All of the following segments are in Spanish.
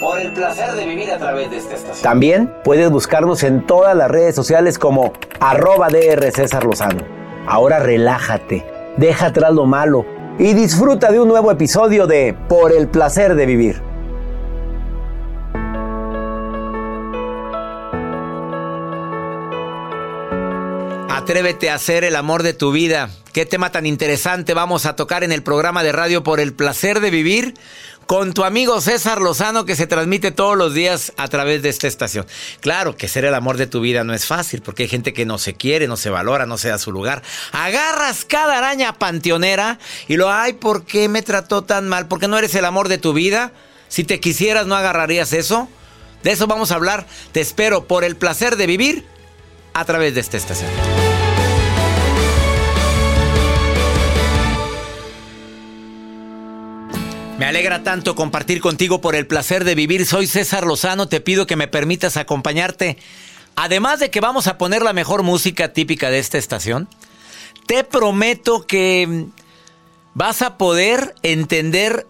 Por el placer de vivir a través de esta estación. También puedes buscarnos en todas las redes sociales como arroba DR César Lozano. Ahora relájate, deja atrás lo malo y disfruta de un nuevo episodio de Por el placer de vivir. Atrévete a ser el amor de tu vida. Qué tema tan interesante vamos a tocar en el programa de radio Por el placer de vivir con tu amigo César Lozano que se transmite todos los días a través de esta estación. Claro que ser el amor de tu vida no es fácil porque hay gente que no se quiere, no se valora, no se da su lugar. Agarras cada araña panteonera y lo, ay, ¿por qué me trató tan mal? ¿Por qué no eres el amor de tu vida? Si te quisieras, ¿no agarrarías eso? De eso vamos a hablar. Te espero por el placer de vivir a través de esta estación. Me alegra tanto compartir contigo por el placer de vivir. Soy César Lozano, te pido que me permitas acompañarte. Además de que vamos a poner la mejor música típica de esta estación, te prometo que vas a poder entender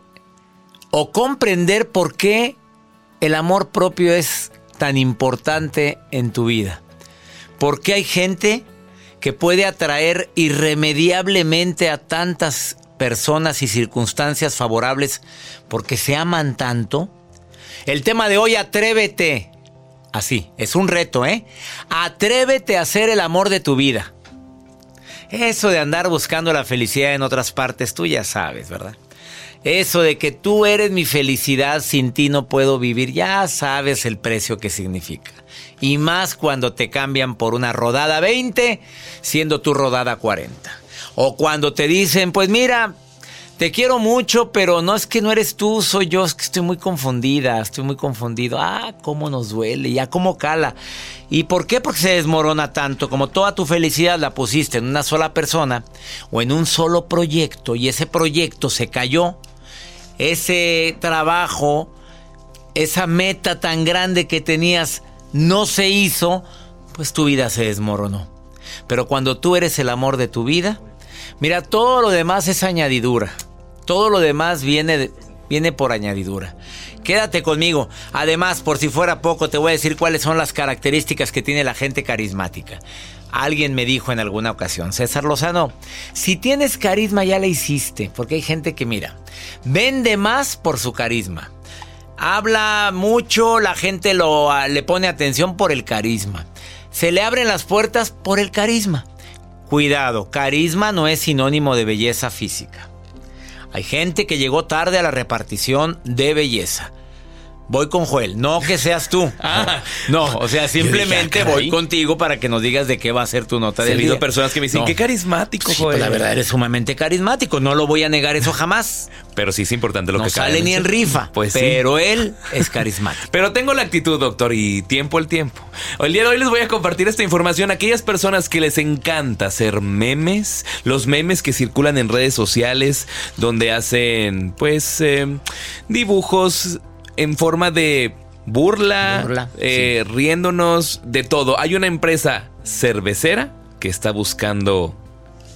o comprender por qué el amor propio es tan importante en tu vida. ¿Por qué hay gente que puede atraer irremediablemente a tantas personas y circunstancias favorables porque se aman tanto. El tema de hoy, atrévete. Así, es un reto, ¿eh? Atrévete a ser el amor de tu vida. Eso de andar buscando la felicidad en otras partes, tú ya sabes, ¿verdad? Eso de que tú eres mi felicidad, sin ti no puedo vivir, ya sabes el precio que significa. Y más cuando te cambian por una rodada 20, siendo tu rodada 40. O cuando te dicen, pues mira, te quiero mucho, pero no es que no eres tú, soy yo, es que estoy muy confundida, estoy muy confundido. Ah, cómo nos duele, ya cómo cala. ¿Y por qué? Porque se desmorona tanto, como toda tu felicidad la pusiste en una sola persona o en un solo proyecto y ese proyecto se cayó, ese trabajo, esa meta tan grande que tenías no se hizo, pues tu vida se desmoronó. Pero cuando tú eres el amor de tu vida, Mira, todo lo demás es añadidura. Todo lo demás viene, viene por añadidura. Quédate conmigo. Además, por si fuera poco, te voy a decir cuáles son las características que tiene la gente carismática. Alguien me dijo en alguna ocasión, César Lozano, si tienes carisma ya la hiciste, porque hay gente que mira, vende más por su carisma. Habla mucho, la gente lo, le pone atención por el carisma. Se le abren las puertas por el carisma. Cuidado, carisma no es sinónimo de belleza física. Hay gente que llegó tarde a la repartición de belleza. Voy con Joel, no que seas tú. Ah. no, o sea, simplemente ah, voy contigo para que nos digas de qué va a ser tu nota de vida. personas que me dicen, qué carismático, pues Joel. la verdad, eres sumamente carismático, no lo voy a negar eso jamás. Pero sí es importante lo no que sale ni en rifa, pues pero él es carismático. pero tengo la actitud, doctor, y tiempo el tiempo. El día de hoy les voy a compartir esta información a aquellas personas que les encanta hacer memes, los memes que circulan en redes sociales, donde hacen, pues, eh, dibujos en forma de burla, eh, riéndonos de todo. Hay una empresa cervecera que está buscando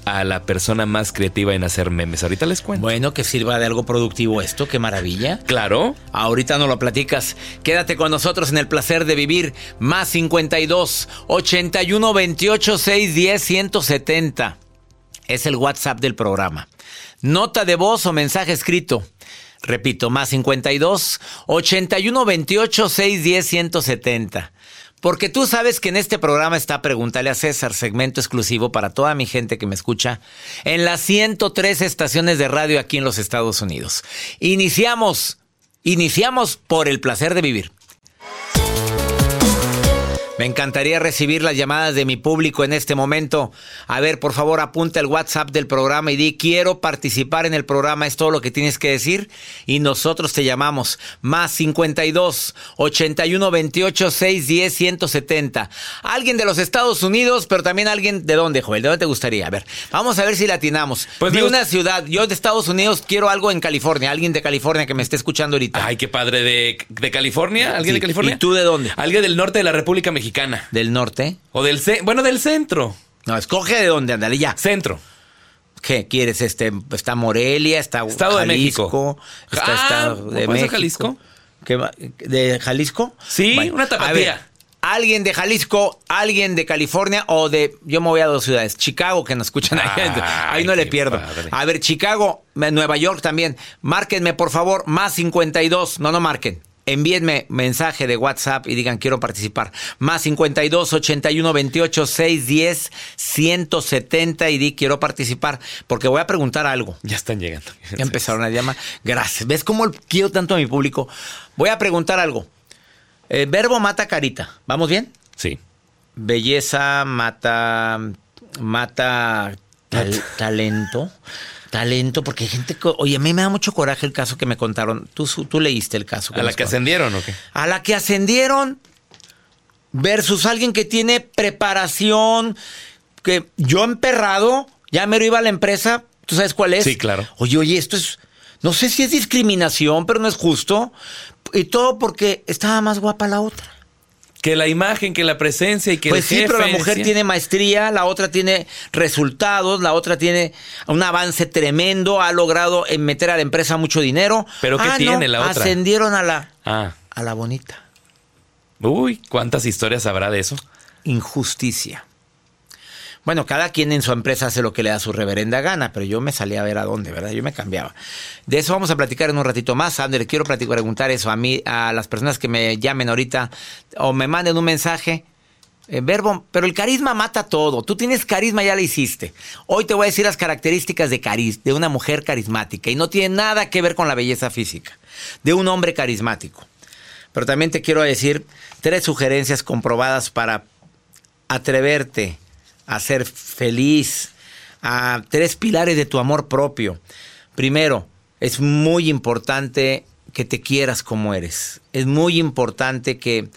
a la persona más creativa en hacer memes. Ahorita les cuento. Bueno, que sirva de algo productivo esto, qué maravilla. Claro. Ahorita no lo platicas. Quédate con nosotros en el placer de vivir. Más 52 81 28 610 170. Es el WhatsApp del programa. Nota de voz o mensaje escrito Repito, más 52 81 28 610 170. Porque tú sabes que en este programa está Pregúntale a César, segmento exclusivo para toda mi gente que me escucha en las 103 estaciones de radio aquí en los Estados Unidos. Iniciamos, iniciamos por el placer de vivir. Me encantaría recibir las llamadas de mi público en este momento. A ver, por favor, apunta el WhatsApp del programa y di quiero participar en el programa, es todo lo que tienes que decir y nosotros te llamamos. Más 52 81 28 610 170. Alguien de los Estados Unidos, pero también alguien de dónde, Joel, ¿de dónde te gustaría? A ver, vamos a ver si latinamos. Pues de una ciudad, yo de Estados Unidos quiero algo en California, alguien de California que me esté escuchando ahorita. Ay, qué padre. ¿De, de California? ¿Alguien Sí. de California? ¿Y tú de dónde? Alguien del norte de la República Mexicana. Del norte. O del bueno, del centro. No, escoge de dónde, ándale ya. Centro. ¿Qué quieres? Este, está Morelia, está Estado de Jalisco, México. está Ah, Estado de ¿puede ser México. Jalisco? ¿Qué va- ¿De Jalisco? Sí, una tapatía. a ver, alguien de Jalisco, alguien de California o de. Yo me voy a dos ciudades. Chicago, que nos escuchan ahí. Ay, ahí no le pierdo. padre. A ver, Chicago, Nueva York también. Márquenme, por favor, más 52. No, no marquen. Envíenme mensaje de WhatsApp y digan quiero participar. Más 52 81 28 610 170 y di quiero participar porque voy a preguntar algo. Ya están llegando. Ya empezaron a llamar. Gracias. ¿Ves cómo quiero tanto a mi público? Voy a preguntar algo. Eh, verbo mata carita. ¿Vamos bien? Sí. Belleza mata. Mata tal- talento. Talento, porque hay gente. Oye, a mí me da mucho coraje el caso que me contaron. Tú, su- tú leíste el caso. ¿A la que contaron. ascendieron o qué? A la que ascendieron versus alguien que tiene preparación, que yo emperrado, ya me lo iba a la empresa, ¿tú sabes cuál es? Sí, claro. Oye, oye, esto es, no sé si es discriminación, pero no es justo. Y todo porque estaba más guapa la otra. Que la imagen, que la presencia y que Pues el sí, pero la jefe, mujer sí. tiene maestría, la otra tiene resultados, la otra tiene un avance tremendo, ha logrado eh, meter a la empresa mucho dinero. ¿Pero qué Ah, no, tiene la otra? Ascendieron a la, Ah. a la bonita. Uy, ¿cuántas historias habrá de eso? injusticia. Bueno, cada quien en su empresa hace lo que le da su reverenda gana, pero yo me salía a ver a dónde, ¿verdad? Yo me cambiaba. De eso vamos a platicar en un ratito más. Ander, quiero platicar, preguntar eso a mí, a las personas que me llamen ahorita o me manden un mensaje. Eh, verbo, pero el carisma mata todo. Tú tienes carisma, ya lo hiciste. Hoy te voy a decir las características de, cariz, de una mujer carismática y no tiene nada que ver con la belleza física, de un hombre carismático. Pero también te quiero decir tres sugerencias comprobadas para atreverte a ser feliz, a tres pilares de tu amor propio. Primero, es muy importante que te quieras como eres. Es muy importante que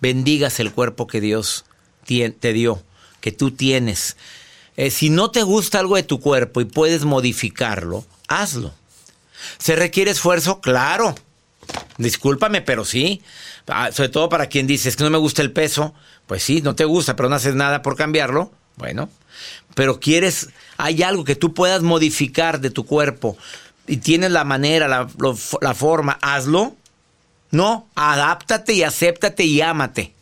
bendigas el cuerpo que Dios te dio, que tú tienes. Eh, si no te gusta algo de tu cuerpo y puedes modificarlo, hazlo. ¿Se requiere esfuerzo? Claro. Discúlpame, pero sí. Ah, Sobre todo para quien dice, es que no me gusta el peso. Pues sí, no te gusta, pero no haces nada por cambiarlo. Bueno, pero quieres, hay algo que tú puedas modificar de tu cuerpo y tienes la manera, la, la forma, hazlo. No, adáptate y acéptate y ámate.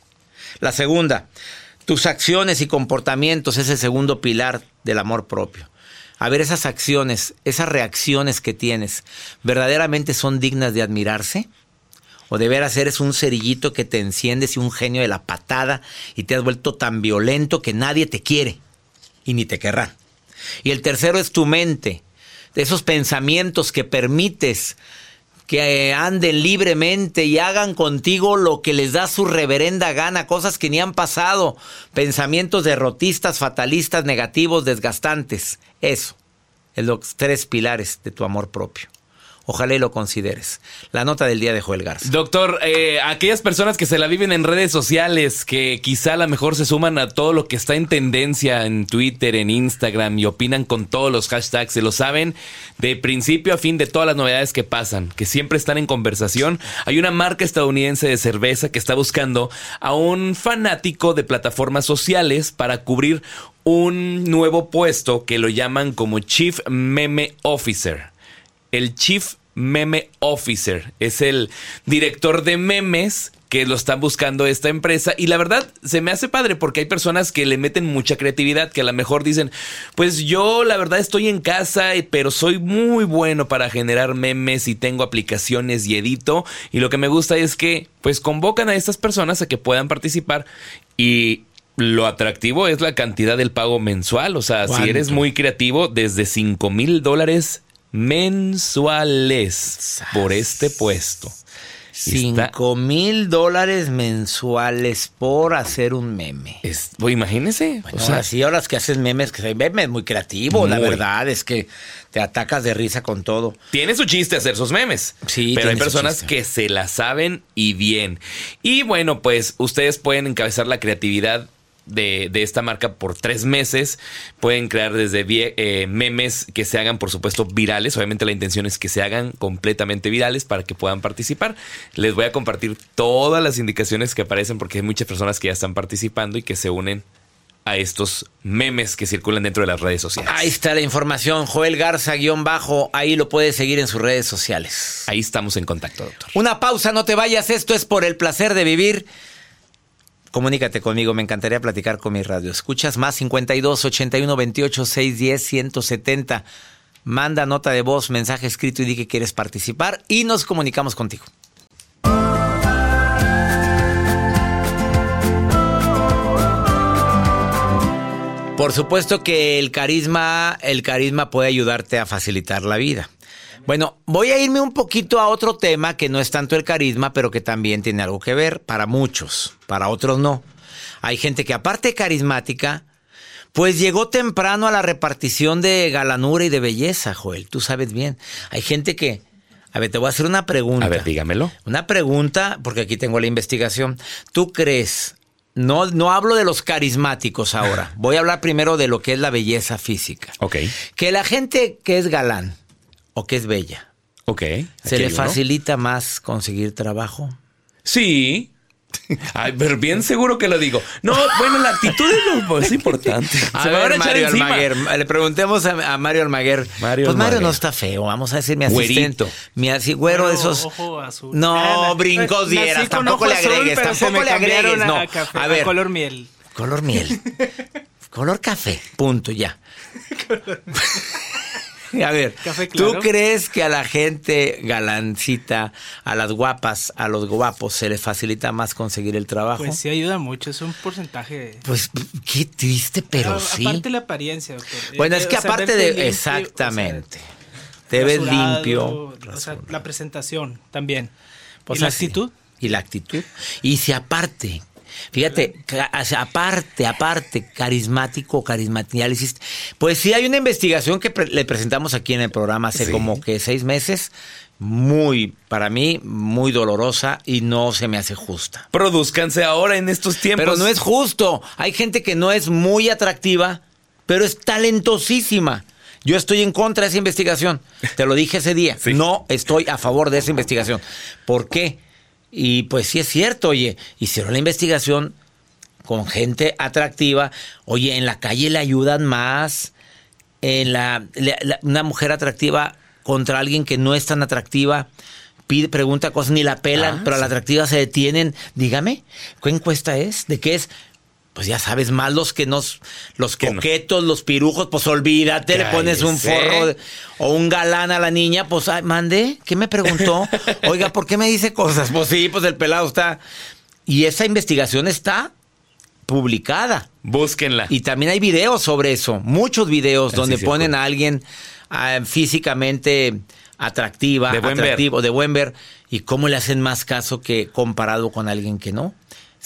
La segunda, tus acciones y comportamientos es el segundo pilar del amor propio. A ver, esas acciones, esas reacciones que tienes, ¿verdaderamente son dignas de admirarse? ¿O de veras eres un cerillito que te enciendes y un genio de la patada y te has vuelto tan violento que nadie te quiere y ni te querrá? Y el tercero es tu mente, esos pensamientos que permites que eh, anden libremente y hagan contigo lo que les da su reverenda gana, cosas que ni han pasado, pensamientos derrotistas, fatalistas, negativos, desgastantes. Eso es los tres pilares de tu amor propio. Ojalá y lo consideres. La nota del día de Joel Garza. Doctor, eh, aquellas personas que se la viven en redes sociales, que quizá a lo mejor se suman a todo lo que está en tendencia en Twitter, en Instagram y opinan con todos los hashtags, se lo saben de principio a fin de todas las novedades que pasan, que siempre están en conversación. Hay una marca estadounidense de cerveza que está buscando a un fanático de plataformas sociales para cubrir un nuevo puesto que lo llaman como Chief Meme Officer el Chief Meme Officer. Es el director de memes que lo están buscando esta empresa. Y la verdad, se me hace padre porque hay personas que le meten mucha creatividad, que a lo mejor dicen, pues yo la verdad estoy en casa, pero soy muy bueno para generar memes y tengo aplicaciones y edito. Y lo que me gusta es que pues convocan a estas personas a que puedan participar y... Lo atractivo es la cantidad del pago mensual. O sea, si eres muy creativo, desde 5 mil dólares mensuales por este puesto. Cinco mil dólares mensuales por hacer un meme. Es, pues, imagínese. o sea, sí, ahora que haces memes, que memes muy creativo, la verdad es que te atacas de risa con todo. Tiene su chiste hacer sus memes. Sí, pero hay personas que se la saben y bien. Y bueno, pues ustedes pueden encabezar la creatividad de, esta marca por tres meses. Pueden crear desde eh, memes que se hagan, por supuesto, virales. Obviamente la intención es que se hagan completamente virales para que puedan participar. Les voy a compartir todas las indicaciones que aparecen porque hay muchas personas que ya están participando y que se unen a estos memes que circulan dentro de las redes sociales. Ahí está la información, Joel Garza guion bajo, ahí lo puedes seguir en sus redes sociales. Ahí estamos en contacto, doctor. Una pausa, no te vayas, esto es por el placer de vivir comunícate conmigo, me encantaría platicar con mi radio. Escuchas más 52 81 28 610 170. Manda nota de voz, mensaje escrito y di que quieres participar y nos comunicamos contigo. Por supuesto que el carisma, el carisma puede ayudarte a facilitar la vida. Bueno, voy a irme un poquito a otro tema que no es tanto el carisma, pero que también tiene algo que ver para muchos, para otros no. Hay gente que aparte carismática, pues llegó temprano a la repartición de galanura y de belleza, Joel, tú sabes bien. Hay gente que... A ver, te voy a hacer una pregunta. A ver, dígamelo. Una pregunta, porque aquí tengo la investigación. ¿Tú crees no, no hablo de los carismáticos ahora. Voy a hablar primero de lo que es la belleza física. Ok. Que la gente que es galán, o que es bella. Ok. ¿Se le facilita más conseguir trabajo? Sí. Ay, pero bien seguro que lo digo. No, bueno, la actitud es lo importante. A ver, Mario Almaguer. Le preguntemos a, Mario Almaguer. Mario pues Mario no está feo. Vamos a decir mi asistente. Mi así, güero, esos. Ojo azul. No, brincos dieras. Tampoco le agregues. tampoco le agregues. No. A, ver. color miel. Color miel. color café. Punto, ya. A ver, ¿tú crees que a la gente galancita, a las guapas, a los guapos, se les facilita más conseguir el trabajo? Pues sí ayuda mucho, es un porcentaje. Pues qué triste, pero, sí. Aparte la apariencia, doctor. Bueno, es eh, que aparte de... exactamente. te ves limpio. O sea, la presentación también. Pues ¿Y la actitud? Y la actitud. Y si aparte Fíjate, aparte, aparte, carismático, carismático, Pues sí, hay una investigación que le presentamos aquí en el programa hace como que seis meses, muy, para mí, muy dolorosa y no se me hace justa. Produzcanse ahora en estos tiempos. Pero no es justo. Hay gente que no es muy atractiva, pero es talentosísima. Yo estoy en contra de esa investigación. Te lo dije ese día. No estoy a favor de esa investigación. ¿Por qué? Y pues sí es cierto, oye, hicieron la investigación con gente atractiva, oye, en la calle le ayudan más, en la, una mujer atractiva contra alguien que no es tan atractiva, pide, pregunta cosas, ni la pelan, ah, pero a la atractiva se detienen. Dígame, ¿qué encuesta es? ¿De qué es? Pues ya sabes, más los que nos, los coquetos, los pirujos, pues olvídate, le pones un forro o un galán a la niña, pues ay, mande, ¿qué me preguntó? Oiga, ¿por qué me dice cosas? Pues sí, pues el pelado está. Y esa investigación está publicada. Búsquenla. Y también hay videos sobre eso, muchos videos donde ponen a alguien ah, físicamente atractiva, de buen atractivo, de buen ver, y cómo le hacen más caso que comparado con alguien que no.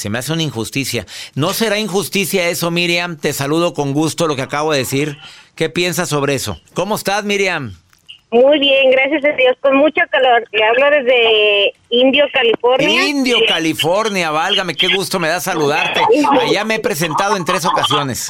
Se me hace una injusticia. ¿No será injusticia eso, Miriam? Te saludo con gusto lo que acabo de decir. ¿Qué piensas sobre eso? ¿Cómo estás, Miriam? Muy bien, gracias a Dios, con mucho calor. Le hablo desde Indio, California. Indio, California, válgame, qué gusto me da saludarte. Allá me he presentado en tres ocasiones.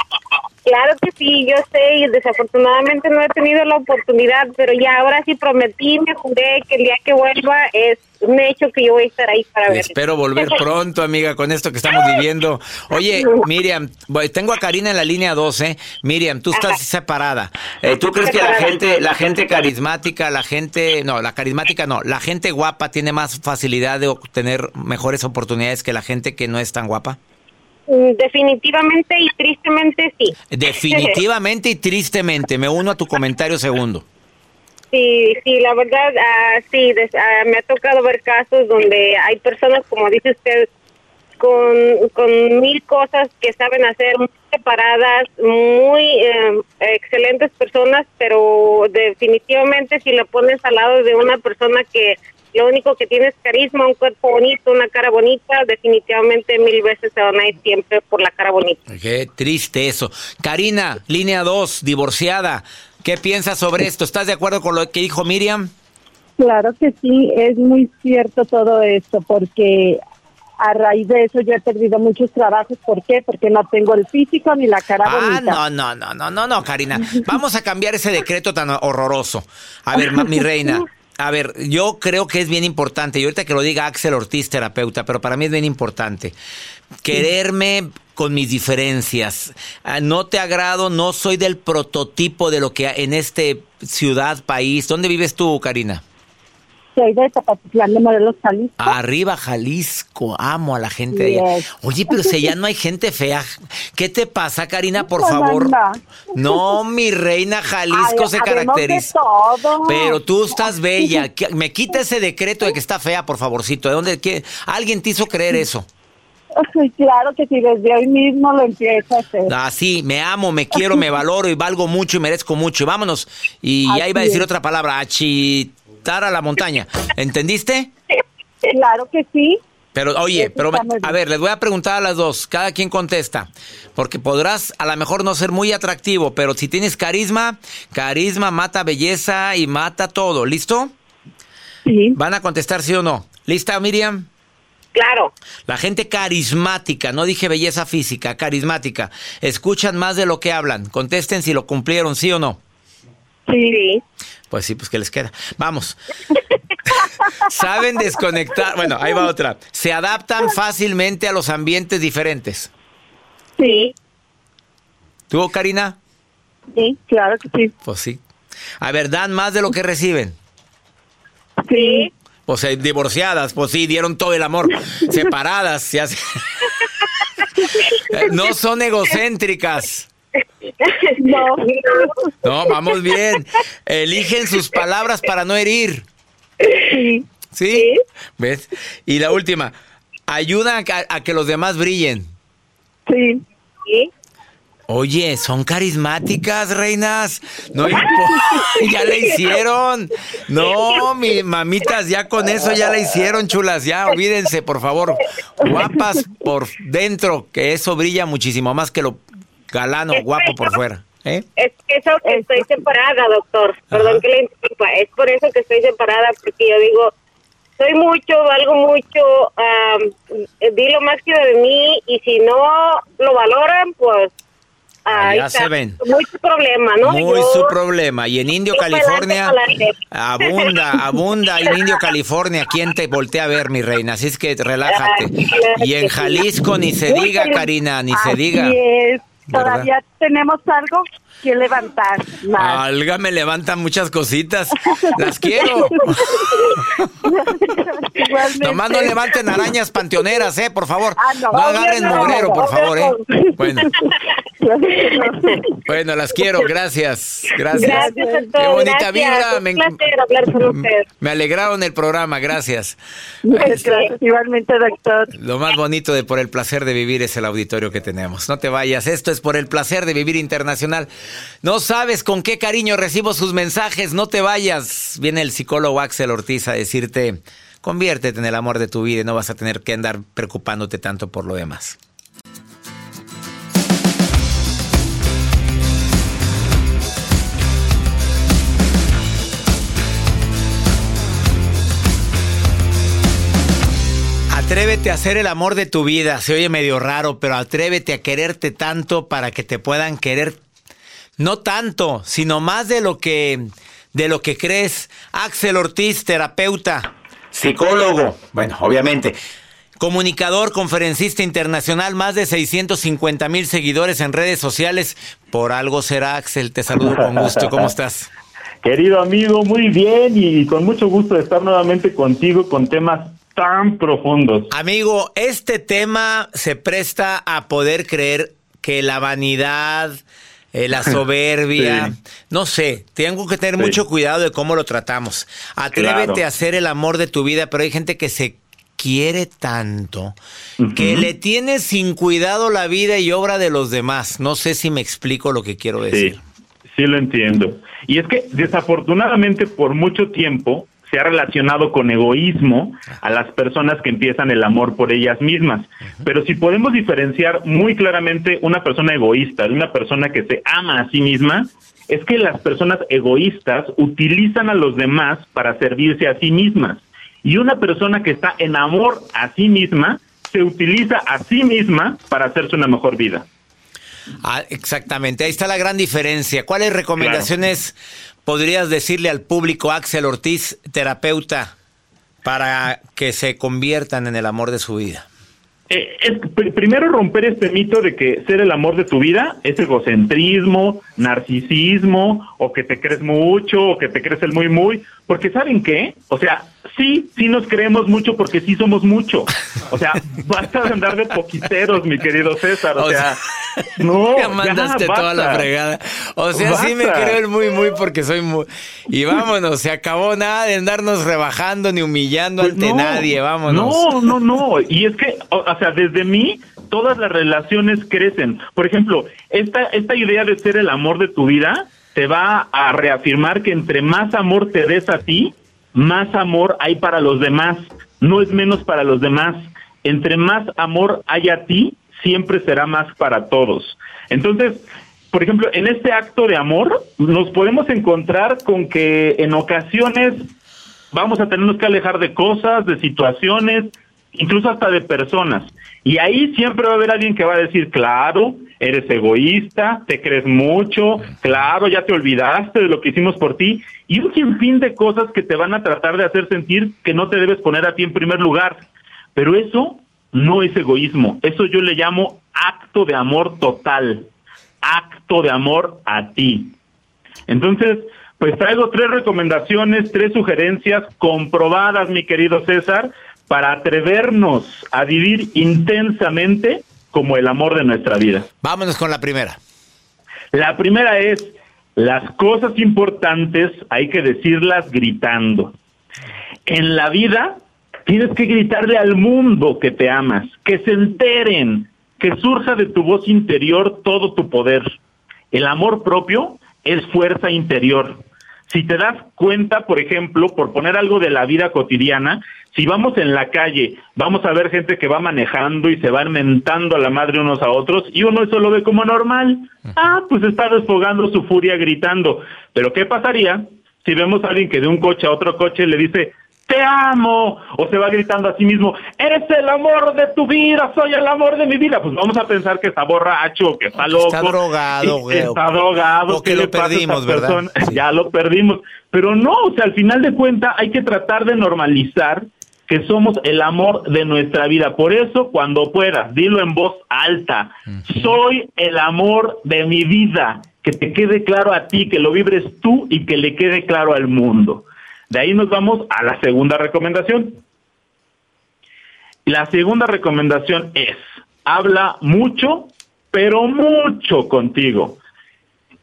Claro que sí, yo sé y desafortunadamente no he tenido la oportunidad, pero ya ahora sí prometí, me juré que el día que vuelva es un hecho que yo voy a estar ahí para ver. Espero volver pronto, amiga, con esto que estamos viviendo. Oye, Miriam, tengo a Karina en la línea 12. Miriam, tú estás separada. Eh, ¿Tú crees que la gente, la gente carismática, la gente, no, la carismática no, la gente guapa tiene más facilidad de obtener mejores oportunidades que la gente que no es tan guapa? Mm, definitivamente y tristemente sí. Definitivamente y tristemente. Me uno a tu comentario segundo. Sí, sí, la verdad, uh, sí, ah, me ha tocado ver casos donde hay personas, como dice usted, con, con mil cosas que saben hacer, muy separadas, muy em, excelentes personas, pero definitivamente si lo pones al lado de una persona que lo único que tiene es carisma, un cuerpo bonito, una cara bonita, definitivamente mil veces se van a ir siempre por la cara bonita. Qué triste eso. Karina, línea 2, divorciada, ¿qué piensas sobre esto? ¿Estás de acuerdo con lo que dijo Miriam? Claro que sí, es muy cierto todo esto, porque a raíz de eso yo he perdido muchos trabajos. ¿Por qué? Porque no tengo el físico ni la cara ah, bonita. no, no, no, no, no, no, Karina. Vamos a cambiar ese decreto tan horroroso. A ver, mi reina. A ver, yo creo que es bien importante, y ahorita que lo diga Axel Ortiz, terapeuta, pero para mí es bien importante. Quererme con mis diferencias. Ah, no te agrado, no soy del prototipo de lo que en este ciudad, país. ¿Dónde vives tú, Karina? Soy de Zapatitlán de Morelos, Jalisco. Arriba, Jalisco. Amo a la gente de allá. Oye, pero si allá no hay gente fea. ¿Qué te pasa, Karina, por favor? No, mi reina, Jalisco se caracteriza. Pero tú estás bella. Me quita ese decreto de que está fea, por favorcito. ¿De dónde? Qué? ¿Alguien te hizo creer eso? Claro que sí, desde hoy mismo lo empiezo a hacer. Ah, sí, me amo, me quiero, me valoro y valgo mucho y merezco mucho. vámonos. Y ya iba a decir otra palabra, achi a la montaña. ¿Entendiste? Claro que sí. Pero oye, pero a ver, les voy a preguntar a las dos, cada quien contesta, porque podrás a lo mejor no ser muy atractivo, pero si tienes carisma, carisma mata belleza y mata todo, ¿listo? Sí. ¿Van a contestar sí o no? ¿Lista, Miriam? Claro. La gente carismática, no dije belleza física, carismática, escuchan más de lo que hablan. Contesten si lo cumplieron, sí o no. Sí. Pues sí, pues que les queda. Vamos. Saben desconectar. Bueno, ahí va otra. Se adaptan fácilmente a los ambientes diferentes. Sí. ¿Tú, Karina? Sí, claro que sí. Pues sí. A ver, dan más de lo que reciben. Sí. Pues sea, divorciadas, pues sí, dieron todo el amor. Separadas, se no son egocéntricas. No. No, vamos bien. Eligen sus palabras para no herir. Sí. ¿Sí? ¿Ves? Y la última, ayudan a, que los demás brillen. Sí. ¿Sí? Oye, son carismáticas, reinas. No ya la hicieron. No, mi mamitas, ya con eso ya la hicieron, chulas. Ya olvídense, por favor. Guapas por dentro, que eso brilla muchísimo más que lo galano, guapo por fuera. ¿eh? Es que eso que estoy separada, doctor. Perdón que le interrumpa. Es por eso que estoy separada, porque yo digo, soy mucho, valgo mucho, di lo más que de mí y si no lo valoran, pues Ahí ya se ven. Muy su problema, ¿no? Muy su problema. Y en Indio, California, abunda, abunda en Indio, California. ¿Quién te voltea a ver, mi reina? Así es que relájate. Y en Jalisco ni se diga, Karina, ni se diga. Todavía tenemos algo que levantar. Más. Alga me levanta muchas cositas. Las quiero. Nomás no levanten arañas panteoneras, ¿eh? Por favor. Ah, no, agarren mugrero, por favor, ¿eh? Bueno. bueno, las quiero. Gracias. Gracias. Qué bonita vibra. Me, hablar con usted. me alegraron el programa. Gracias. Gracias. Igualmente, doctor. Lo más bonito de Por el Placer de Vivir es el auditorio que tenemos. No te vayas. Esto es Por el Placer de Vivir Internacional. No sabes con qué cariño recibo sus mensajes, no te vayas. Viene el psicólogo Axel Ortiz a decirte, conviértete en el amor de tu vida y no vas a tener que andar preocupándote tanto por lo demás. Atrévete a ser el amor de tu vida. Se oye medio raro, pero atrévete a quererte tanto para que te puedan querer no tanto, sino más de lo que de lo que crees. Axel Ortiz, terapeuta, psicólogo, bueno, obviamente, comunicador, conferencista internacional, más de 650 mil seguidores en redes sociales. Por algo será Axel, te saludo con gusto. ¿Cómo estás? Querido amigo, muy bien y con mucho gusto de estar nuevamente contigo con temas tan profundos. Amigo, este tema se presta a poder creer que la vanidad, eh, la soberbia, no sé, tengo que tener mucho cuidado de cómo lo tratamos. Atrévete a hacer el amor de tu vida, pero hay gente que se quiere tanto que le tiene sin cuidado la vida y obra de los demás. No sé si me explico lo que quiero decir. Sí, sí lo entiendo. Y es que desafortunadamente por mucho tiempo se ha relacionado con egoísmo a las personas que empiezan el amor por ellas mismas. Pero si podemos diferenciar muy claramente una persona egoísta de una persona que se ama a sí misma, es que las personas egoístas utilizan a los demás para servirse a sí mismas. Y una persona que está en amor a sí misma se utiliza a sí misma para hacerse una mejor vida. Ah, exactamente, ahí está la gran diferencia. ¿Cuáles recomendaciones podrías decirle al público, Axel Ortiz, terapeuta, para que se conviertan en el amor de su vida? Eh, primero romper este mito de que ser el amor de tu vida es egocentrismo, narcisismo, o que te crees mucho, o que te crees el muy muy, porque ¿saben qué? O sea, sí, sí nos creemos mucho porque sí somos mucho. O sea, basta de andar de poquiteros, mi querido César. O, sea, no. Ya mandaste toda la fregada. O sea, sí me creo el muy, muy porque soy muy. Y vámonos, se acabó nada de andarnos rebajando ni humillando pues ante nadie, vámonos. No, no, no. Y es que, o, o sea, desde mí, todas las relaciones crecen. Por ejemplo, esta, esta idea de ser el amor de tu vida te va a reafirmar que entre más amor te des a ti, más amor hay para los demás, no es menos para los demás. Entre más amor hay a ti, siempre será más para todos. Entonces, por ejemplo, en este acto de amor nos podemos encontrar con que en ocasiones vamos a tenernos que alejar de cosas, de situaciones, incluso hasta de personas. Y ahí siempre va a haber alguien que va a decir, claro, eres egoísta, te crees mucho, claro, ya te olvidaste de lo que hicimos por ti, y un sinfín de cosas que te van a tratar de hacer sentir que no te debes poner a ti en primer lugar. Pero eso no es egoísmo, eso yo le llamo acto de amor total, acto de amor a ti. Entonces, pues traigo tres recomendaciones, tres sugerencias comprobadas, mi querido César, para atrevernos a vivir intensamente como el amor de nuestra vida. Vámonos con la primera. La primera es, las cosas importantes hay que decirlas gritando. En la vida tienes que gritarle al mundo que te amas, que se enteren, que surja de tu voz interior todo tu poder. El amor propio es fuerza interior. Si te das cuenta, por ejemplo, por poner algo de la vida cotidiana, si vamos en la calle, vamos a ver gente que va manejando y se va mentando a la madre unos a otros y uno eso lo ve como normal. Ah, pues está desfogando su furia gritando. Pero ¿qué pasaría si vemos a alguien que de un coche a otro coche le dice, te amo, o se va gritando a sí mismo, eres el amor de tu vida, soy el amor de mi vida, pues vamos a pensar que está borracho, que está loco. Está drogado, güey. Está drogado. que lo perdimos, ¿verdad? Ya lo perdimos. Pero no, o sea, al final de cuentas hay que tratar de normalizar que somos el amor de nuestra vida. Por eso, cuando puedas, dilo en voz alta, soy el amor de mi vida, que te quede claro a ti, que lo vibres tú y que le quede claro al mundo. De ahí nos vamos a la segunda recomendación. La segunda recomendación es, habla mucho, pero mucho contigo.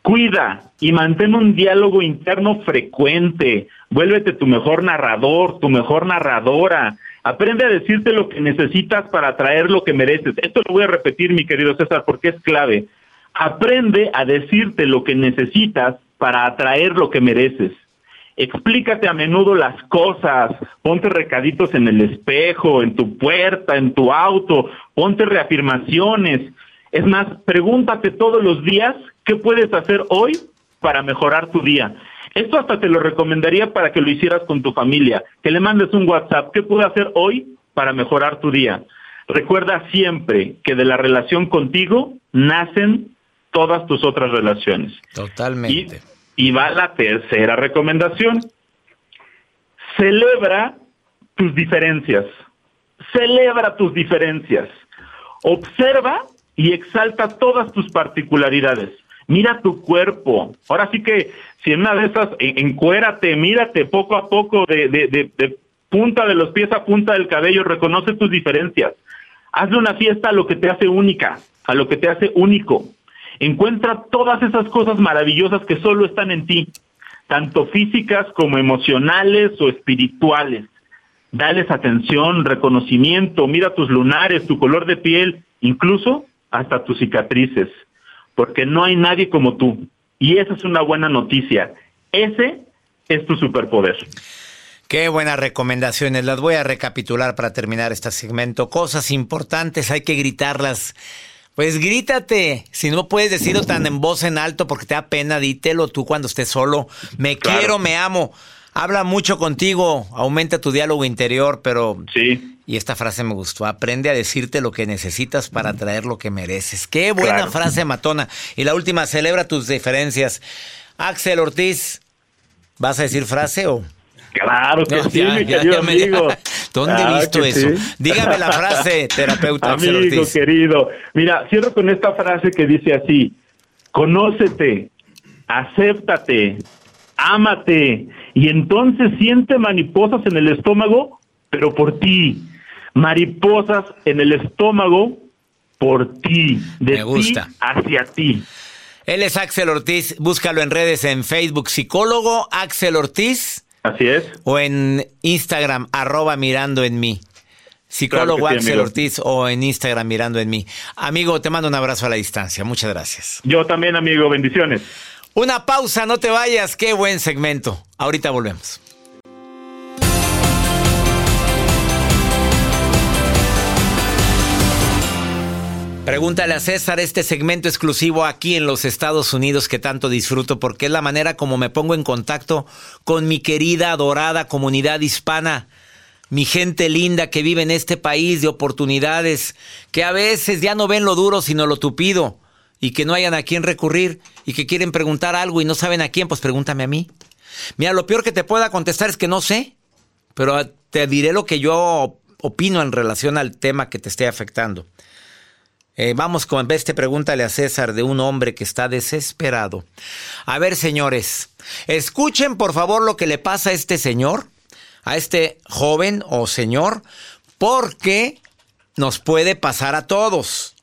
Cuida y mantén un diálogo interno frecuente. Vuélvete tu mejor narrador, tu mejor narradora. Aprende a decirte lo que necesitas para atraer lo que mereces. Esto lo voy a repetir, mi querido César, porque es clave. Aprende a decirte lo que necesitas para atraer lo que mereces. Explícate a menudo las cosas, ponte recaditos en el espejo, en tu puerta, en tu auto, ponte reafirmaciones. Es más, pregúntate todos los días qué puedes hacer hoy para mejorar tu día. Esto hasta te lo recomendaría para que lo hicieras con tu familia, que le mandes un WhatsApp, ¿qué puedo hacer hoy para mejorar tu día? Recuerda siempre que de la relación contigo nacen todas tus otras relaciones. Totalmente. Y, y va la tercera recomendación. Celebra tus diferencias. Celebra tus diferencias. Observa y exalta todas tus particularidades. Mira tu cuerpo. Ahora sí que si en una de esas, encuérate, mírate poco a poco de, de, de, punta de los pies a punta del cabello, reconoce tus diferencias. Hazle una fiesta a lo que te hace única, a lo que te hace único. Encuentra todas esas cosas maravillosas que solo están en ti, tanto físicas como emocionales o espirituales. Dales atención, reconocimiento, mira tus lunares, tu color de piel, incluso hasta tus cicatrices, porque no hay nadie como tú. Y esa es una buena noticia. Ese es tu superpoder. Qué buenas recomendaciones. Las voy a recapitular para terminar este segmento. Cosas importantes, hay que gritarlas. Pues grítate. Si no puedes decirlo tan en voz en alto porque te da pena, dítelo tú cuando estés solo. Me quiero, me amo. Habla mucho contigo, aumenta tu diálogo interior, pero... Sí. Y esta frase me gustó. Aprende a decirte lo que necesitas para traer lo que mereces. Qué buena frase matona. Y la última, celebra tus diferencias. Axel Ortiz, ¿vas a decir frase o...? Claro que sí, mi querido amigo. ¿Dónde he visto eso? Dígame la frase, terapeuta. Amigo querido, mira, cierro con esta frase que dice así: Conócete, acéptate, ámate, y entonces siente mariposas en el estómago, pero por ti. Mariposas en el estómago por ti, de Me gusta. ti hacia ti. Él es Axel Ortiz, búscalo en redes en Facebook, psicólogo Axel Ortiz. Así es. O en Instagram, arroba mirando en mí. Psicólogo Claro sí, Axel. Ortiz o en Instagram mirando en mí. Amigo, te mando un abrazo a la distancia. Muchas gracias. Yo también, amigo, bendiciones. Una pausa, no te vayas. Qué buen segmento. Ahorita volvemos. Pregúntale a César este segmento exclusivo aquí en los Estados Unidos que tanto disfruto porque es la manera como me pongo en contacto con mi querida, adorada comunidad hispana, mi gente linda que vive en este país de oportunidades, que a veces ya no ven lo duro sino lo tupido y que no hayan a quién recurrir y que quieren preguntar algo y no saben a quién, pues pregúntame a mí. Mira, lo peor que te pueda contestar es que no sé, pero te diré lo que yo opino en relación al tema que te esté afectando. Eh, vamos con este pregúntale a César de un hombre que está desesperado. A ver, señores, escuchen por favor lo que le pasa a este señor, a este joven o señor, porque nos puede pasar a todos.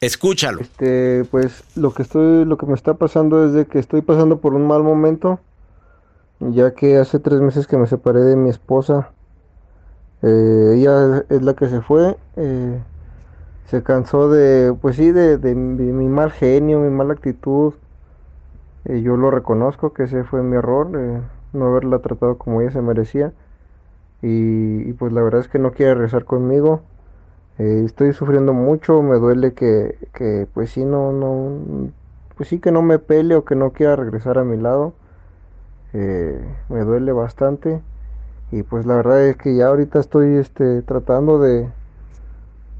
Escúchalo. Este, pues lo que estoy, lo que me está pasando es de que estoy pasando por un mal momento, ya que hace tres meses que me separé de mi esposa. Eh, ella es la que se fue. eh, se cansó de, pues sí, de, de mi, mal genio, mi mala actitud. Eh, yo lo reconozco que ese fue mi error, eh, no haberla tratado como ella se merecía. Y, y pues la verdad es que no quiere regresar conmigo. Eh, estoy sufriendo mucho, me duele que, que pues sí no, no, pues sí que no me pele o que no quiera regresar a mi lado. Eh, me duele bastante. Y pues la verdad es que ya ahorita estoy este, tratando de,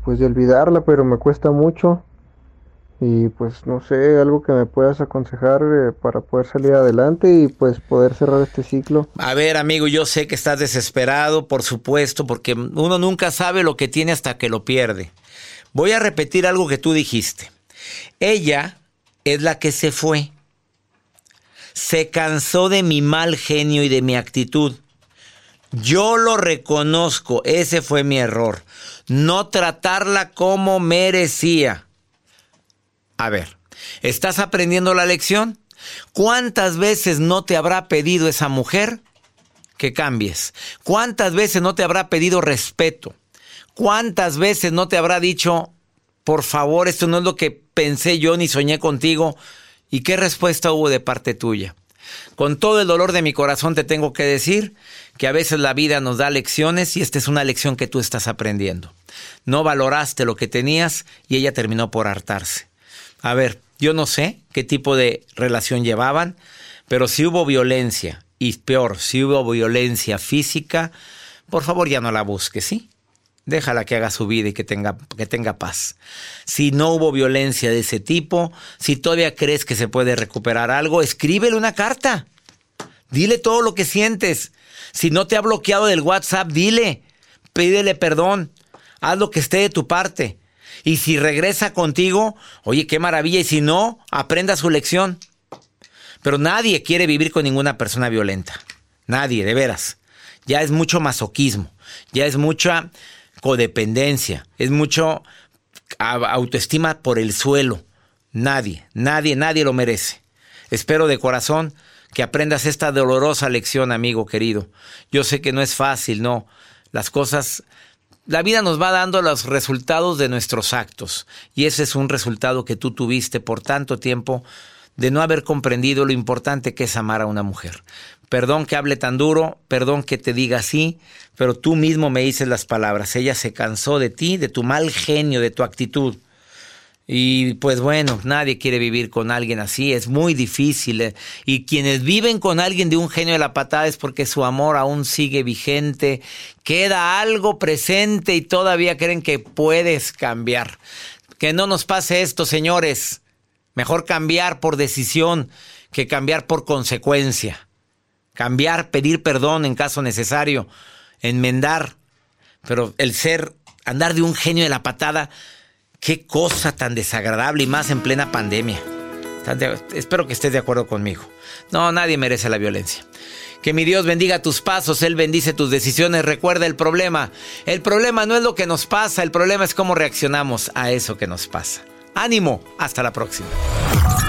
pues de olvidarla, pero me cuesta mucho. Y pues no sé, algo que me puedas aconsejar eh, para poder salir adelante y pues poder cerrar este ciclo. A ver, amigo, yo sé que estás desesperado, por supuesto, porque uno nunca sabe lo que tiene hasta que lo pierde. Voy a repetir algo que tú dijiste. Ella es la que se fue. Se cansó de mi mal genio y de mi actitud. Yo lo reconozco, ese fue mi error. No tratarla como merecía. A ver, ¿estás aprendiendo la lección? ¿Cuántas veces no te habrá pedido esa mujer que cambies? ¿Cuántas veces no te habrá pedido respeto? ¿Cuántas veces no te habrá dicho, por favor, esto no es lo que pensé yo ni soñé contigo? ¿Y qué respuesta hubo de parte tuya? Con todo el dolor de mi corazón te tengo que decir que a veces la vida nos da lecciones y esta es una lección que tú estás aprendiendo. No valoraste lo que tenías y ella terminó por hartarse. A ver, yo no sé qué tipo de relación llevaban, pero si hubo violencia, y peor, si hubo violencia física, por favor ya no la busques, ¿sí? Déjala que haga su vida y que tenga, que tenga paz. Si no hubo violencia de ese tipo, si todavía crees que se puede recuperar algo, escríbele una carta. Dile todo lo que sientes. Si no te ha bloqueado del WhatsApp, dile. Pídele perdón. Haz lo que esté de tu parte. Y si regresa contigo, oye, qué maravilla. Y si no, aprenda su lección. Pero nadie quiere vivir con ninguna persona violenta. Nadie, de veras. Ya es mucho masoquismo. Ya es mucha codependencia. Es mucho autoestima por el suelo. Nadie, nadie, nadie lo merece. Espero de corazón que aprendas esta dolorosa lección, amigo querido. Yo sé que no es fácil, no. Las cosas la vida nos va dando los resultados de nuestros actos y ese es un resultado que tú tuviste por tanto tiempo de no haber comprendido lo importante que es amar a una mujer. Perdón que hable tan duro, perdón que te diga así, pero tú mismo me dices las palabras. Ella se cansó de ti, de tu mal genio, de tu actitud. Y pues bueno, nadie quiere vivir con alguien así, es muy difícil. Eh. Y quienes viven con alguien de un genio de la patada es porque su amor aún sigue vigente, queda algo presente y todavía creen que puedes cambiar. Que no nos pase esto, señores. Mejor cambiar por decisión que cambiar por consecuencia. Cambiar, pedir perdón en caso necesario, enmendar. Pero el ser, andar de un genio de la patada, Qué cosa tan desagradable y más en plena pandemia. Espero que estés de acuerdo conmigo. No, nadie merece la violencia. Que mi Dios bendiga tus pasos, Él bendice tus decisiones. Recuerda el problema. El problema no es lo que nos pasa, el problema es cómo reaccionamos a eso que nos pasa. Ánimo, hasta la próxima.